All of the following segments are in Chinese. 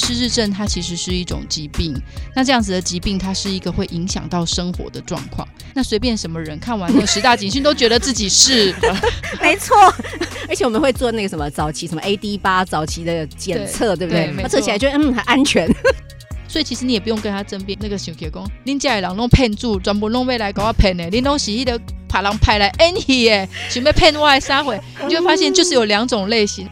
失智症它其实是一种疾病，那这样子的疾病它是一个会影响到生活的状况。那随便什么人看完那十大警讯都觉得自己是，没错。而且我们会做那个什么早期什么 AD 八早期的检测，对不对？他测起来就嗯很安全。所以其实你也不用跟他争辩。那个小铁工，恁家的人拢骗住，全部拢未来给我骗的，恁拢是迄个怕人派来演戏的，准备骗我来杀回，你就发现就是有两种类型。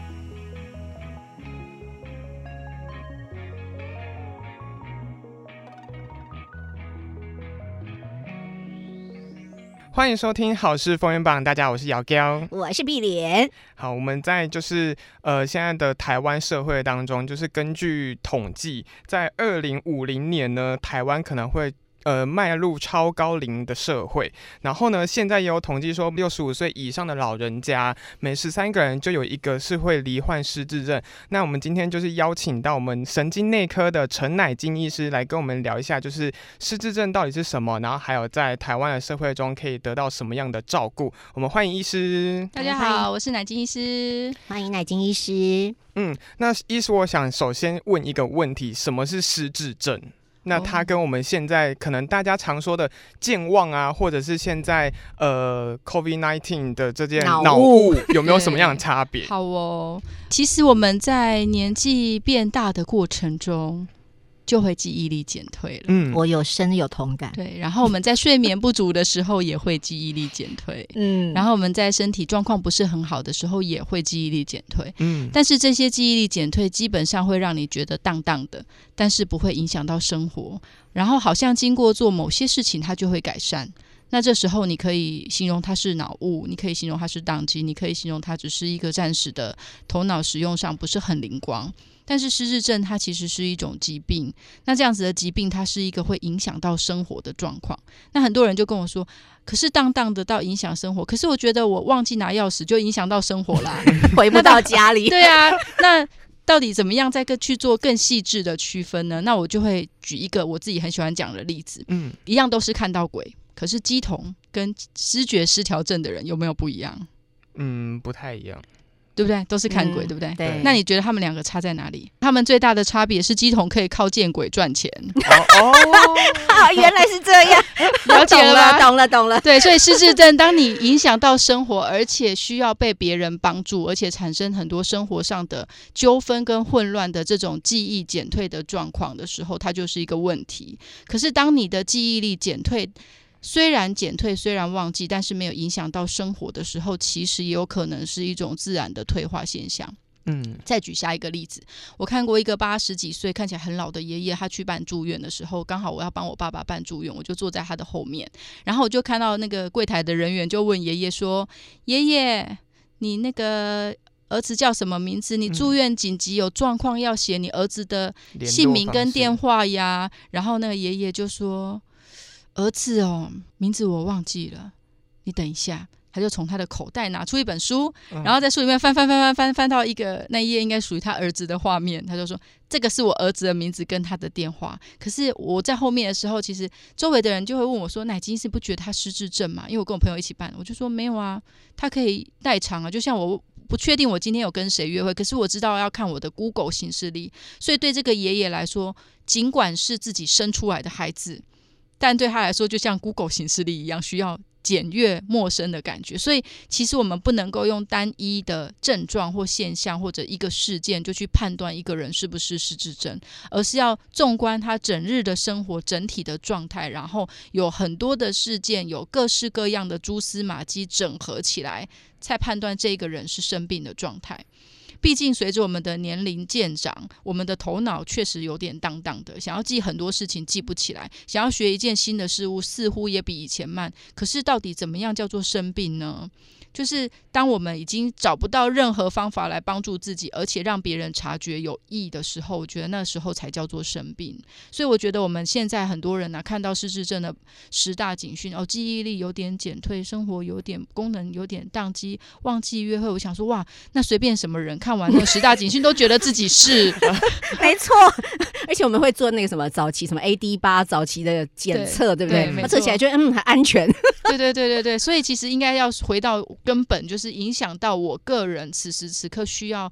欢迎收听《好事风云榜》，大家，我是姚娇，我是碧莲。好，我们在就是呃现在的台湾社会当中，就是根据统计，在二零五零年呢，台湾可能会。呃，迈入超高龄的社会，然后呢，现在也有统计说，六十五岁以上的老人家，每十三个人就有一个是会罹患失智症。那我们今天就是邀请到我们神经内科的陈乃金医师来跟我们聊一下，就是失智症到底是什么，然后还有在台湾的社会中可以得到什么样的照顾。我们欢迎医师。大家好，我是乃金医师，欢迎乃金医师。嗯，那医师，我想首先问一个问题，什么是失智症？那它跟我们现在可能大家常说的健忘啊，或者是现在呃 COVID nineteen 的这件脑雾，有没有什么样的差别？好哦，其实我们在年纪变大的过程中。就会记忆力减退了。嗯，我有深有同感。对，然后我们在睡眠不足的时候也会记忆力减退。嗯，然后我们在身体状况不是很好的时候也会记忆力减退。嗯，但是这些记忆力减退基本上会让你觉得荡荡的，但是不会影响到生活。然后好像经过做某些事情，它就会改善。那这时候你可以形容它是脑雾，你可以形容它是宕机，你可以形容它只是一个暂时的头脑使用上不是很灵光。但是失智症它其实是一种疾病，那这样子的疾病它是一个会影响到生活的状况。那很多人就跟我说，可是当当的到影响生活，可是我觉得我忘记拿钥匙就影响到生活啦，回不到家里。对啊，那到底怎么样再个去做更细致的区分呢？那我就会举一个我自己很喜欢讲的例子，嗯，一样都是看到鬼，可是鸡童跟知觉失调症的人有没有不一样？嗯，不太一样。对不对？都是看鬼，对不对？对。那你觉得他们两个差在哪里？他们最大的差别是鸡童可以靠见鬼赚钱。哦，原来是这样，了解了，懂了，懂了。对，所以失智症，当你影响到生活，而且需要被别人帮助，而且产生很多生活上的纠纷跟混乱的这种记忆减退的状况的时候，它就是一个问题。可是当你的记忆力减退，虽然减退，虽然忘记，但是没有影响到生活的时候，其实也有可能是一种自然的退化现象。嗯，再举下一个例子，我看过一个八十几岁、看起来很老的爷爷，他去办住院的时候，刚好我要帮我爸爸办住院，我就坐在他的后面，然后我就看到那个柜台的人员就问爷爷说：“爷爷，你那个儿子叫什么名字？你住院紧急有状况要写你儿子的姓名跟电话呀？”然后那个爷爷就说。儿子哦，名字我忘记了，你等一下。他就从他的口袋拿出一本书，然后在书里面翻翻翻翻翻翻到一个那一页应该属于他儿子的画面，他就说：“这个是我儿子的名字跟他的电话。”可是我在后面的时候，其实周围的人就会问我说：“奶金是不觉得他失智症嘛？”因为我跟我朋友一起办，我就说：“没有啊，他可以代偿啊。”就像我不确定我今天有跟谁约会，可是我知道要看我的 Google 行事历，所以对这个爷爷来说，尽管是自己生出来的孩子。但对他来说，就像 Google 形式里一样，需要检阅陌生的感觉。所以，其实我们不能够用单一的症状或现象或者一个事件就去判断一个人是不是失智症，而是要纵观他整日的生活整体的状态，然后有很多的事件，有各式各样的蛛丝马迹整合起来，才判断这个人是生病的状态。毕竟，随着我们的年龄渐长，我们的头脑确实有点荡荡的，想要记很多事情记不起来，想要学一件新的事物似乎也比以前慢。可是，到底怎么样叫做生病呢？就是当我们已经找不到任何方法来帮助自己，而且让别人察觉有益的时候，我觉得那时候才叫做生病。所以我觉得我们现在很多人呢，看到失智症的十大警讯哦，记忆力有点减退，生活有点功能有点宕机，忘记约会。我想说哇，那随便什么人看完那十大警讯都觉得自己是 没错。而且我们会做那个什么早期什么 AD 八早期的检测，对不对？他测起来就嗯还安全。对对对对对，所以其实应该要回到。根本就是影响到我个人此时此刻需要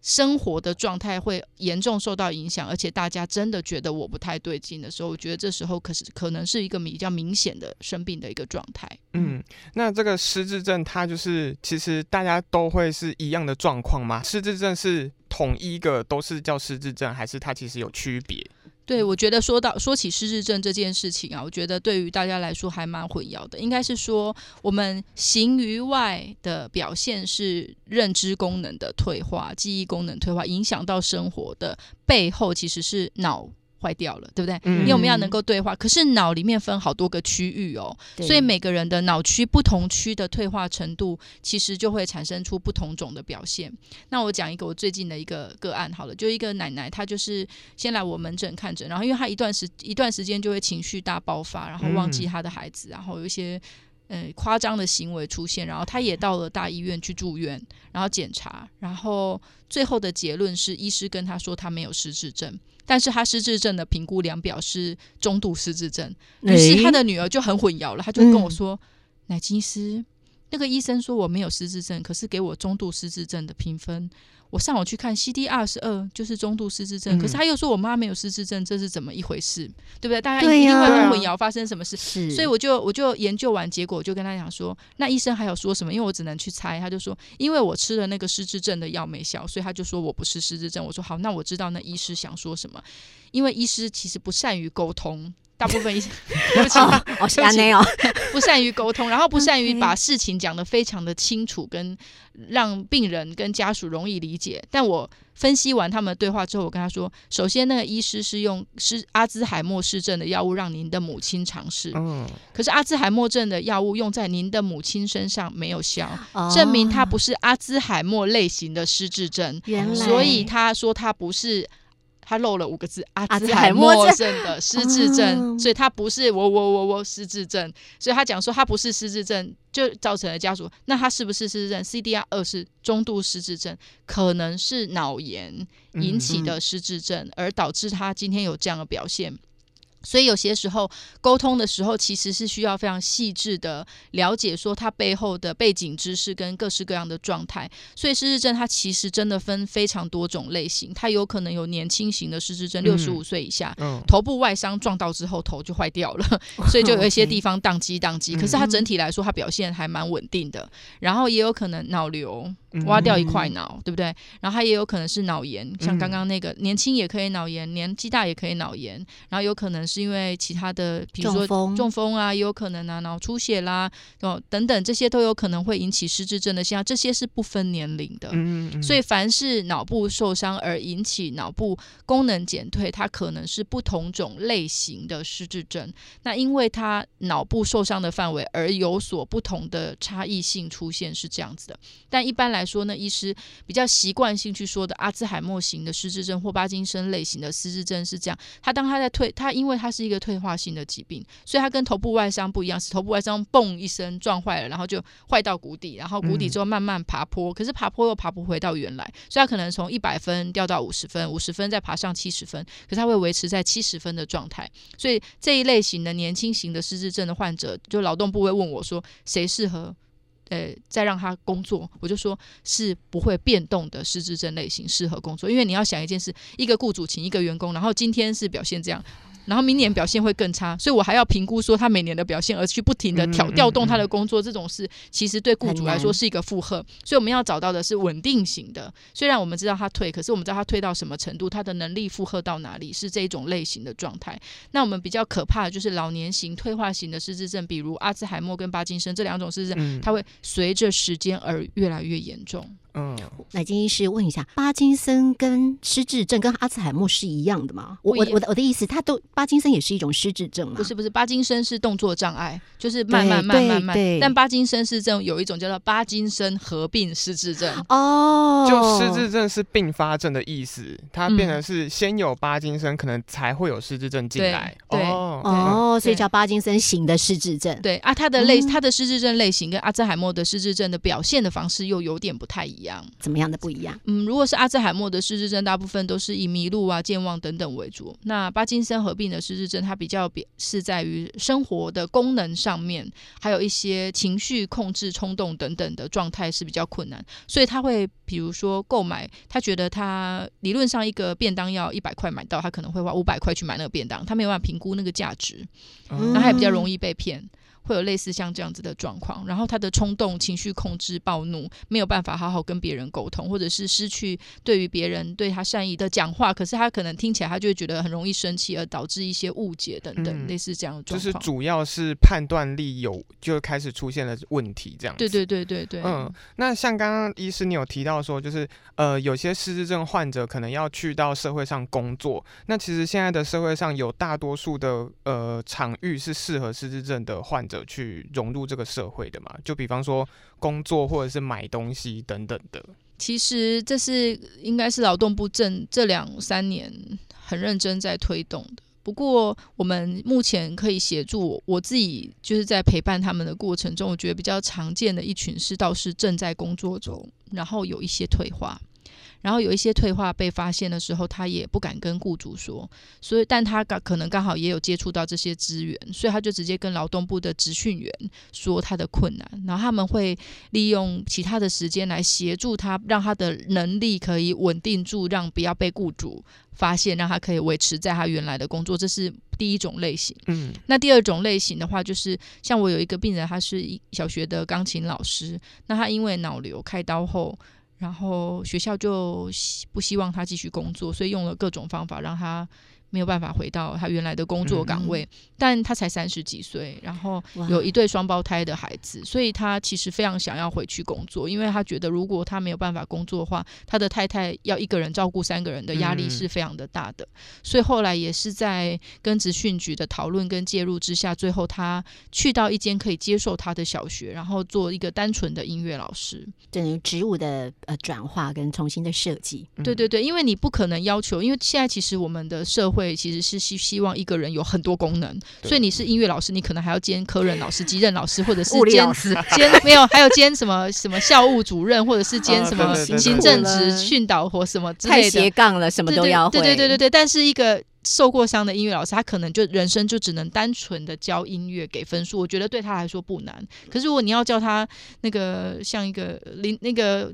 生活的状态会严重受到影响，而且大家真的觉得我不太对劲的时候，我觉得这时候可是可能是一个比较明显的生病的一个状态。嗯，那这个失智症它就是其实大家都会是一样的状况吗？失智症是统一个都是叫失智症，还是它其实有区别？对，我觉得说到说起失智症这件事情啊，我觉得对于大家来说还蛮混淆的。应该是说，我们形于外的表现是认知功能的退化、记忆功能退化，影响到生活的背后，其实是脑。坏掉了，对不对？因为我们要能够对话，可是脑里面分好多个区域哦，所以每个人的脑区不同区的退化程度，其实就会产生出不同种的表现。那我讲一个我最近的一个个案好了，就一个奶奶，她就是先来我门诊看诊，然后因为她一段时一段时间就会情绪大爆发，然后忘记她的孩子，然后有一些呃夸张的行为出现，然后他也到了大医院去住院，然后检查，然后最后的结论是，医师跟他说他没有失智症。但是他失智症的评估量表是中度失智症，于是他的女儿就很混淆了，他就跟我说：“奶金斯，那个医生说我没有失智症，可是给我中度失智症的评分。”我上网去看 C D 二十二就是中度失智症，可是他又说我妈没有失智症，这是怎么一回事？对不对？大家一定会很混淆，发生什么事？所以我就我就研究完结果，我就跟他讲说，那医生还有说什么？因为我只能去猜，他就说，因为我吃了那个失智症的药没效，所以他就说我不是失智症。我说好，那我知道那医师想说什么，因为医师其实不善于沟通。大部分医生，对不起，哦，是安内哦，不善于沟通，然后不善于把事情讲得非常的清楚，跟让病人跟家属容易理解。但我分析完他们的对话之后，我跟他说，首先那个医师是用是阿兹海默氏症的药物让您的母亲尝试，嗯，可是阿兹海默症的药物用在您的母亲身上没有效，证明他不是阿兹海默类型的失智症，所以他说他不是。他漏了五个字：阿兹海默症的失智症，所以他不是我我我我失智症，所以他讲说他不是失智症，就造成了家属。那他是不是失智症？CDR 二是中度失智症，可能是脑炎引起的失智症，而导致他今天有这样的表现。所以有些时候沟通的时候，其实是需要非常细致的了解，说他背后的背景知识跟各式各样的状态。所以失智症它其实真的分非常多种类型，它有可能有年轻型的失智症，六十五岁以下，头部外伤撞到之后头就坏掉了，所以就有一些地方宕机宕机。可是它整体来说，它表现还蛮稳定的。然后也有可能脑瘤。挖掉一块脑，对不对？然后他也有可能是脑炎，像刚刚那个年轻也可以脑炎，年纪大也可以脑炎。然后有可能是因为其他的，比如说中风啊，也有可能啊，脑出血啦，哦等等，这些都有可能会引起失智症的现象。这些是不分年龄的，所以凡是脑部受伤而引起脑部功能减退，它可能是不同种类型的失智症。那因为它脑部受伤的范围而有所不同的差异性出现，是这样子的。但一般来说呢，医师比较习惯性去说的阿兹海默型的失智症或巴金森类型的失智症是这样。他当他在退，他因为他是一个退化性的疾病，所以他跟头部外伤不一样，是头部外伤嘣一声撞坏了，然后就坏到谷底，然后谷底之后慢慢爬坡，可是爬坡又爬不回到原来，所以他可能从一百分掉到五十分，五十分再爬上七十分，可是他会维持在七十分的状态。所以这一类型的年轻型的失智症的患者，就劳动部会问我说，谁适合？呃，再让他工作，我就说是不会变动的失智症类型适合工作，因为你要想一件事，一个雇主请一个员工，然后今天是表现这样。然后明年表现会更差，所以我还要评估说他每年的表现，而去不停的调调动他的工作，这种事其实对雇主来说是一个负荷。所以我们要找到的是稳定型的。虽然我们知道他退，可是我们知道他退到什么程度，他的能力负荷到哪里，是这一种类型的状态。那我们比较可怕的就是老年型退化型的失智症，比如阿兹海默跟巴金森这两种失智症，它会随着时间而越来越严重。嗯，乃金医师问一下，巴金森跟失智症跟阿兹海默是一样的吗？我我我的我的意思，他都巴金森也是一种失智症吗？不是不是，巴金森是动作障碍，就是慢慢慢慢慢。但巴金森是这种有一种叫做巴金森合并失智症哦，就失智症是并发症的意思，它变成是先有巴金森，可能才会有失智症进来。对哦哦，所以叫巴金森型的失智症。对啊，他的类、哦他的失智症类型跟阿兹海默的失智症的表现的方式又有点不太一样。怎么样的不一样？嗯，如果是阿兹海默的失智症，大部分都是以迷路啊、健忘等等为主。那巴金森合并的失智症，它比较比是在于生活的功能上面，还有一些情绪控制、冲动等等的状态是比较困难，所以他会比如说购买，他觉得他理论上一个便当要一百块买到，他可能会花五百块去买那个便当，他没有办法评估那个价值，嗯那他也比较容易被骗。会有类似像这样子的状况，然后他的冲动、情绪控制、暴怒，没有办法好好跟别人沟通，或者是失去对于别人对他善意的讲话，可是他可能听起来他就会觉得很容易生气，而导致一些误解等等，嗯类似这样的就是。主要是判断力有就开始出现了问题，这样子。对对对对对，嗯，那像刚刚医师你有提到说，就是呃，有些失智症患者可能要去到社会上工作。那其实现在的社会上有大多数的呃场域是适合失智症的患者去融入这个社会的嘛？就比方说工作或者是买东西等等的。其实这是应该是劳动部正这两三年很认真在推动的。不过，我们目前可以协助我自己，就是在陪伴他们的过程中，我觉得比较常见的一群是倒是正在工作中，然后有一些退化，然后有一些退化被发现的时候，他也不敢跟雇主说，所以但他刚可能刚好也有接触到这些资源，所以他就直接跟劳动部的职训员说他的困难，然后他们会利用其他的时间来协助他，让他的能力可以稳定住，让不要被雇主发现，让他可以维持在他原来的工作，这是第一种类型。嗯。那第二种类型的话，就是像我有一个病人，他是一小学的钢琴老师，那他因为脑瘤开刀后，然后学校就不希望他继续工作，所以用了各种方法让他没有办法回到他原来的工作岗位。但他才三十几岁，然后有一对双胞胎的孩子，所以他其实非常想要回去工作，因为他觉得如果他没有办法工作的话，他的太太要一个人照顾三个人的压力嗯是非常的大的。所以后来也是在跟职训局的讨论跟介入之下，最后他去到一间可以接受他的小学，然后做一个单纯的音乐老师。等于职务的呃转化跟重新的设计。嗯对对对，因为你不可能要求，因为现在其实我们的社会其实是希希望一个人有很多功能，所以你是音乐老师，你可能还要兼科任老师、级任老师，或者是兼职兼没有，还有兼什么什么校务主任，或者是兼啊什么行政职、训导或什么之太类的斜。杠了，什么都要会。对对对对对，但是一个受过伤的音乐老师，他可能就人生就只能单纯的教音乐给分数，我觉得对他来说不难。可是如果你要叫他那个像一个林那个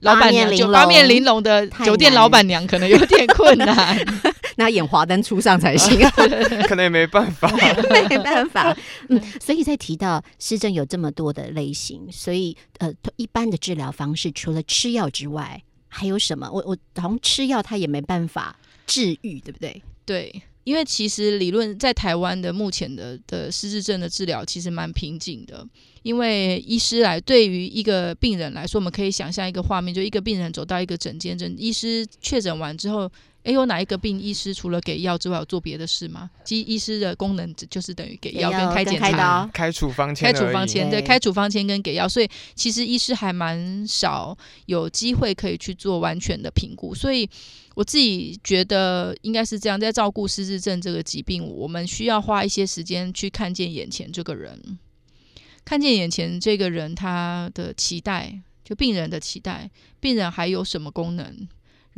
老板娘，八面玲就八面玲珑的酒店老板娘，可能有点困难。那演华灯初上才行，可能也没办法。没办法。嗯，所以在提到失症有这么多的类型，所以呃，一般的治疗方式除了吃药之外，还有什么？我我好像吃药他也没办法治愈，对不对？对，因为其实理论在台湾的目前的的失智症的治疗其实蛮瓶颈的，因为医师来对于一个病人来说，我们可以想象一个画面，就一个病人走到一个诊间，诊医师确诊完之后。诶，有哪一个病医师除了给药之外有做别的事吗？其实医师的功能就是等于给药跟开跟检查、开刀。开处方签开处方签，对开处方签跟给药，所以其实医师还蛮少有机会可以去做完全的评估，所以我自己觉得应该是这样，在照顾失智症这个疾病，我们需要花一些时间去看见眼前这个人，看见眼前这个人他的期待，就病人的期待，病人还有什么功能，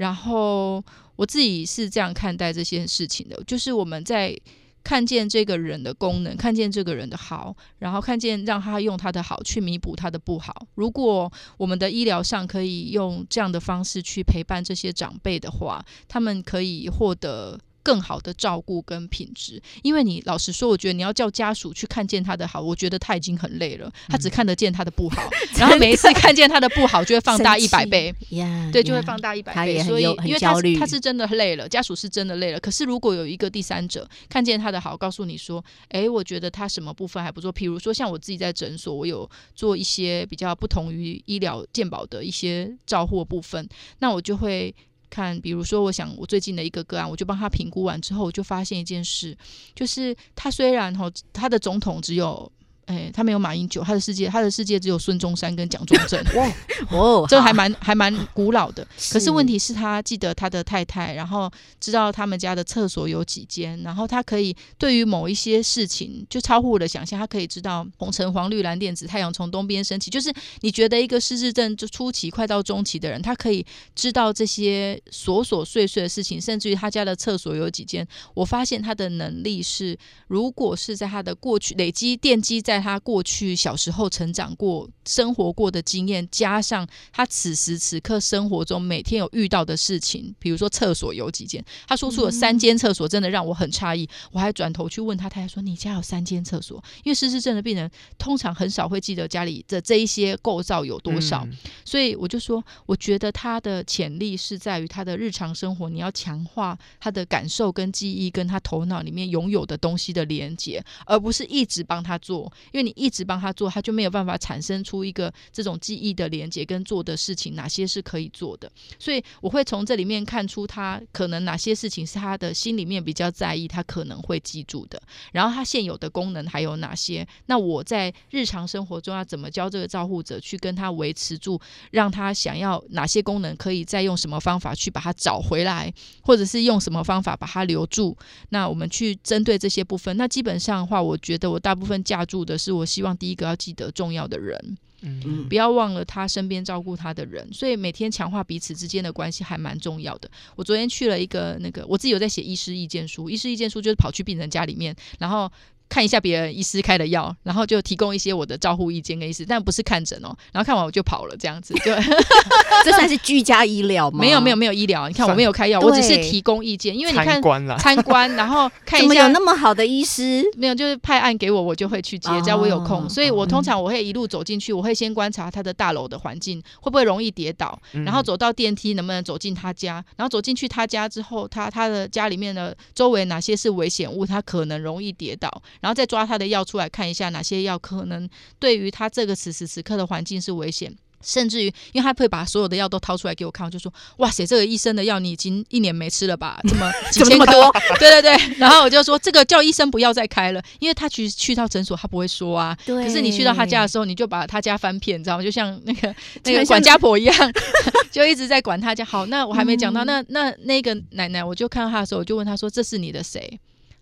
然后我自己是这样看待这件事情的，就是我们在看见这个人的功能，看见这个人的好，然后看见让他用他的好去弥补他的不好。如果我们的医疗上可以用这样的方式去陪伴这些长辈的话，他们可以获得。更好的照顾跟品质，因为你老实说，我觉得你要叫家属去看见他的好，我觉得他已经很累了，他只看得见他的不好，然后每一次看见他的不好就会放大一百倍，呀，对，就会放大一百倍。所以因为他焦虑是他是真的累了，家属是真的累了。可是如果有一个第三者看见他的好，告诉你说，诶，我觉得他什么部分还不错，譬如说像我自己在诊所，我有做一些比较不同于医疗健保的一些照护部分，那我就会。看，比如说，我想我最近的一个个案，我就帮他评估完之后，我就发现一件事，就是他虽然哈，他的总统只有哎，他没有马英九，他的世界，他的世界只有孙中山跟蒋中正。哇 哦，这还蛮还蛮古老的。可是问题题是，他记得他的太太，然后知道他们家的厕所有几间，然后他可以对于某一些事情就超乎我的想象，他可以知道红橙黄绿蓝靛紫，太阳从东边升起。就是你觉得一个失智症就初期快到中期的人，他可以知道这些琐琐碎碎的事情，甚至于他家的厕所有几间。我发现他的能力是，如果是在他的过去累积奠基在他过去小时候成长过、生活过的经验，加上他此时此刻生活中每天有遇到的事情，比如说厕所有几间，他说出了三间厕所，真的让我很诧异。我还转头去问他太太说：“你家有三间厕所？”因为失智症的病人通常很少会记得家里的这一些构造有多少，嗯所以我就说，我觉得他的潜力是在于他的日常生活，你要强化他的感受跟记忆，跟他头脑里面拥有的东西的连接，而不是一直帮他做，因为你一直帮他做，他就没有办法产生出一个这种记忆的连接跟做的事情哪些是可以做的。所以我会从这里面看出他可能哪些事情是他的心里面比较在意，他可能会记住的。然后他现有的功能还有哪些？那我在日常生活中要怎么教这个照护者去跟他维持住，让他想要哪些功能可以再用什么方法去把它找回来，或者是用什么方法把它留住？那我们去针对这些部分。那基本上的话，我觉得我大部分架住的是，我希望第一个要记得重要的人。嗯不要忘了他身边照顾他的人，所以每天强化彼此之间的关系还蛮重要的。我昨天去了一个那个，我自己有在写医师意见书，医师意见书就是跑去病人家里面，然后。看一下别人医师开的药，然后就提供一些我的照护意见跟意思，但不是看诊哦。然后看完我就跑了，这样子就 这算是居家医疗吗？没有没有没有医疗。你看我算没有开药，我只是提供意见，因为你看参观啦，参观，然后看一下怎么有那么好的医师？没有，就是派案给我，我就会去接，哦只要我有空。所以我通嗯常我会一路走进去，我会先观察他的大楼的环境会不会容易跌倒，嗯然后走到电梯能不能走进他家，然后走进去他家之后，他他的家里面的周围哪些是危险物，他可能容易跌倒，然后再抓他的药出来看一下哪些药可能对于他这个此时此刻的环境是危险。甚至于，因为他会把所有的药都掏出来给我看，我就说：“哇塞，这个医生的药你已经一年没吃了吧？这么 几千颗怎么那么，对对对。”然后我就说：“这个叫医生不要再开了，因为他其实去到诊所他不会说啊。对可是你去到他家的时候，你就把他家翻遍，你知道吗？就像那个 那个管家婆一样，就一直在管他家。好，那我还没讲到，嗯那那那个奶奶，我就看到他的时候，我就问他说：“这是你的谁？”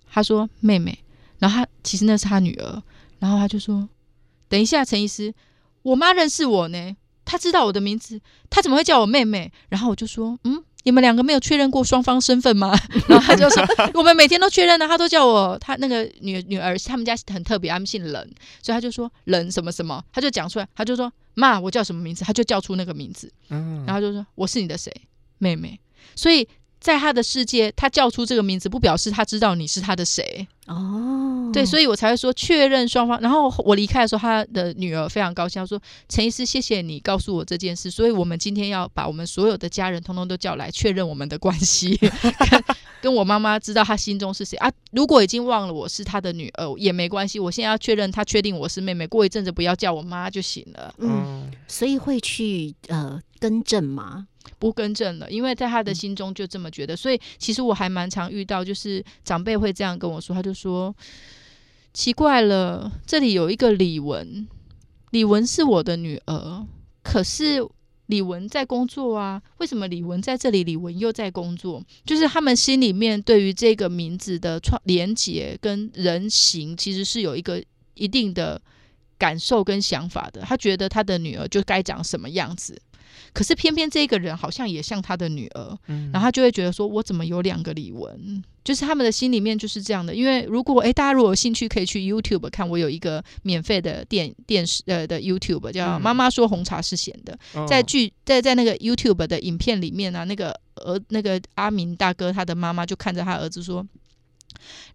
他说：“妹妹。”然后他其实那是他女儿，然后他就说：“等一下，陈医师，我妈认识我呢，她知道我的名字，她怎么会叫我妹妹？”然后我就说：“嗯。”你们两个没有确认过双方身份吗？然后他就说：“我们每天都确认呢、他都叫我他那个女女儿，他们家很特别，他们姓冷，所以他就说冷什么什么，他就讲出来，他就说妈，我叫什么名字？他就叫出那个名字，嗯然后就说我是你的谁，妹妹。所以在他的世界，他叫出这个名字，不表示他知道你是他的谁。哦，对，所以我才会说确认双方。然后我离开的时候，他的女儿非常高兴，她说：“陈医师，谢谢你告诉我这件事。所以我们今天要把我们所有的家人通通都叫来，确认我们的关系，跟跟我妈妈知道她心中是谁啊。如果已经忘了我是她的女儿也没关系，我现在要确认她确定我是妹妹，过一阵子不要叫我妈就行了，嗯，嗯所以会去呃更正吗？不更正了，因为在他的心中就这么觉得。所以其实我还蛮常遇到，就是长辈会这样跟我说，他就说奇怪了，这里有一个李文，李文是我的女儿，可是。李文在工作啊，为什么李文在这里？李文又在工作，就是他们心里面对于这个名字的创连结跟人形，其实是有一个一定的感受跟想法的。他觉得他的女儿就该长什么样子，可是偏偏这个人好像也像他的女儿，嗯然后他就会觉得说，我怎么有两个李玟？就是他们的心里面就是这样的。因为如果诶，大家如果有兴趣，可以去 YouTube 看，我有一个免费的电电视呃的 YouTube 叫《嗯妈妈说红茶是咸的》，在哦剧在在那个 YouTube 的影片里面呢、那个儿那个阿明大哥他的妈妈就看着他儿子说。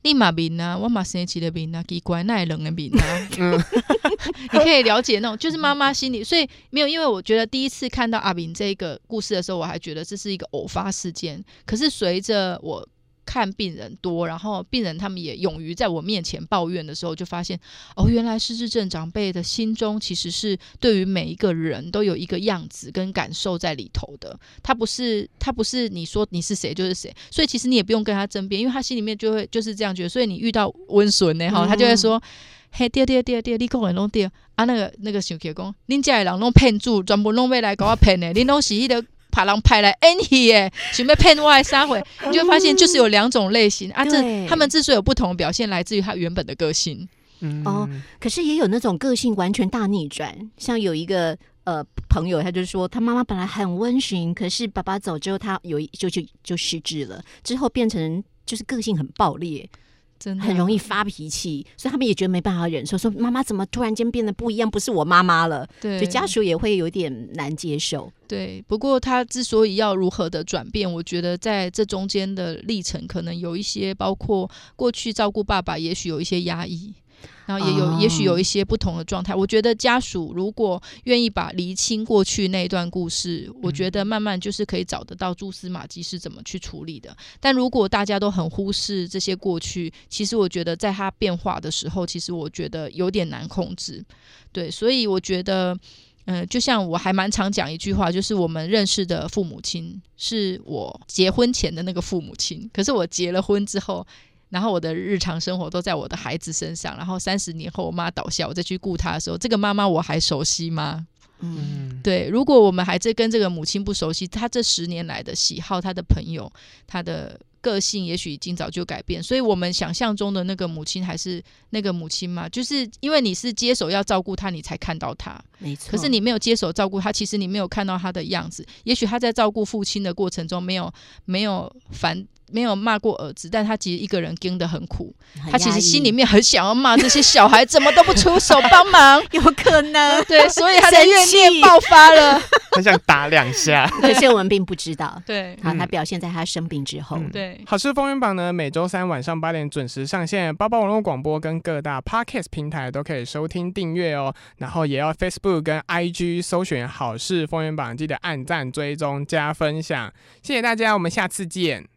你嘛病啊，我马生起的病啊，奇怪，那也冷的病啊。嗯 你可以了解那种，就是妈妈心里，所以没有，因为我觉得第一次看到阿明这个故事的时候，我还觉得这是一个偶发事件。可是随着我看病人多，然后病人他们也勇于在我面前抱怨的时候，就发现哦，原来失智症长辈的心中其实是对于每一个人都有一个样子跟感受在里头的。他不是他不是你说你是谁就是谁，所以其实你也不用跟他争辩，因为他心里面就会就是这样觉得。所以你遇到温顺呢，哈，他就会说。嘿，对对对对，你讲的拢对。啊，那个那个想起来讲，恁家的人拢骗住，全部拢要来搞我骗的，恁拢是迄个把人派来演戏的，想要骗我的 xã 会，你就发现就是有两种类型啊。这他们之所以有不同的表现，来自于他原本的个性。嗯。哦可是也有那种个性完全大逆转，像有一个呃朋友，他就说他妈妈本来很温驯，可是爸爸走之后，他有一就就就失智了，之后变成就是个性很暴烈，真的很容易发脾气，所以他们也觉得没办法忍受，说妈妈怎么突然间变得不一样，不是我妈妈了，对就家属也会有点难接受。对，不过他之所以要如何的转变，我觉得在这中间的历程，可能有一些包括过去照顾爸爸，也许有一些压抑。然后也有，哦也许有一些不同的状态。我觉得家属如果愿意把厘清过去那一段故事，我觉得慢慢就是可以找得到蛛丝马迹是怎么去处理的。但如果大家都很忽视这些过去，其实我觉得在它变化的时候，其实我觉得有点难控制。对，所以我觉得。嗯，就像我还蛮常讲一句话，就是我们认识的父母亲是我结婚前的那个父母亲，可是我结了婚之后，然后我的日常生活都在我的孩子身上，然后三十年后我妈倒下，我再去顾她的时候，这个妈妈我还熟悉吗？嗯，嗯，对，如果我们还在跟这个母亲不熟悉，她这十年来的喜好、她的朋友、她的个性，也许已经早就改变。所以，我们想象中的那个母亲还是那个母亲吗？就是因为你是接手要照顾她，你才看到她。没错。可是你没有接手照顾她，其实你没有看到她的样子。也许她在照顾父亲的过程中，没有没有烦。没有骂过儿子，但他其实一个人跟得很苦，很他其实心里面很想要骂这些小孩，怎么都不出手帮忙。有可能，对，所以他的怨念爆发了。很想打两下。可是我们并不知道。对好，他表现在他生病之后。嗯对，好事风云榜呢，每周三晚上八点准时上线，包包网络广播跟各大 podcast 平台都可以收听订阅哦。然后也要 Facebook 跟 IG 搜寻好事风云榜，记得按赞、追踪、加分享。谢谢大家，我们下次见。